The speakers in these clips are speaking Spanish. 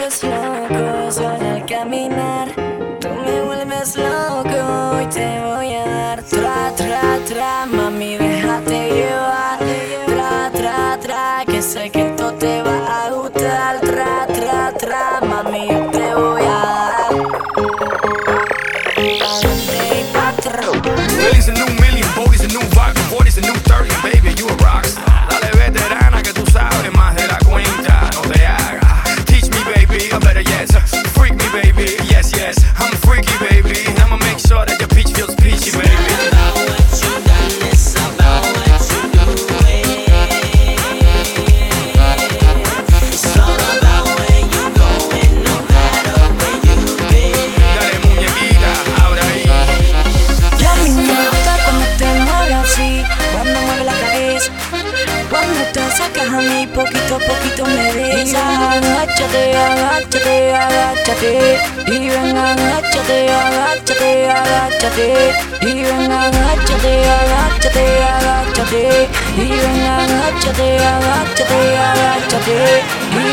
vuelves loco solo al caminar. Tú me vuelves loco y te voy a dar tra, tra, tra, mami, déjate te acercas a mí, poquito a poquito me besas. Agáchate, agáchate, agáchate. Y ven, agáchate, agáchate, agáchate. Y ven, agáchate, agáchate, agáchate. Y ven, agáchate, agáchate, agáchate.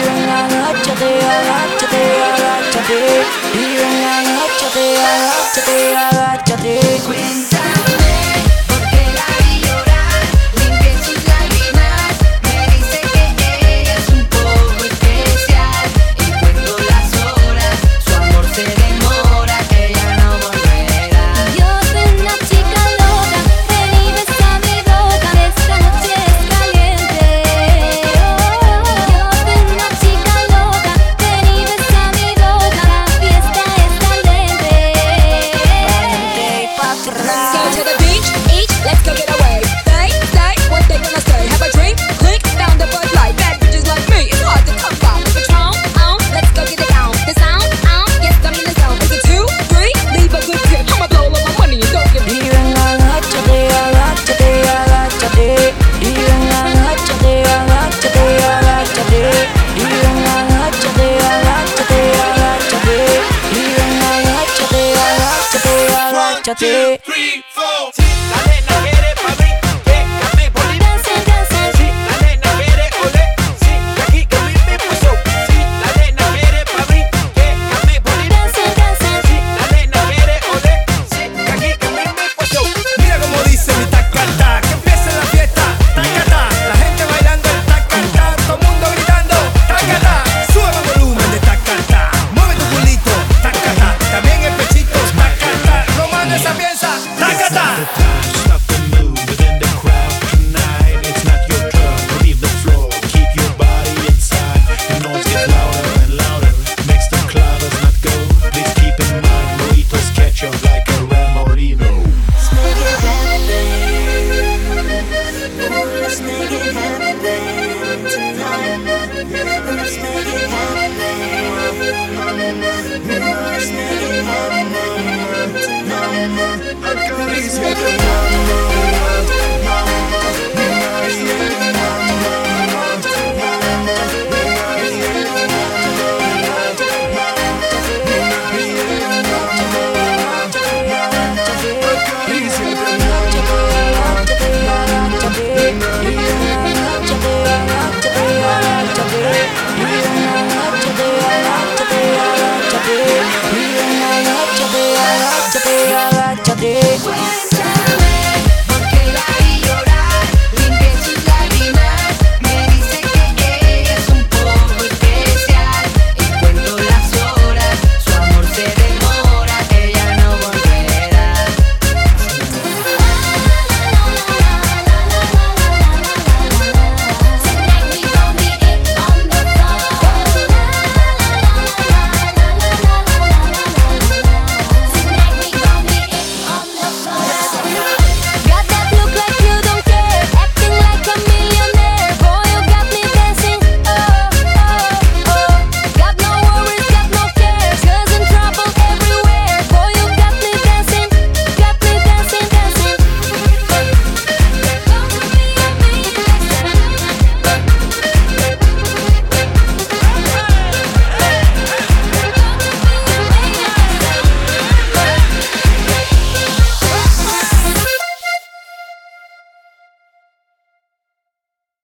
Two, three, four. Tick,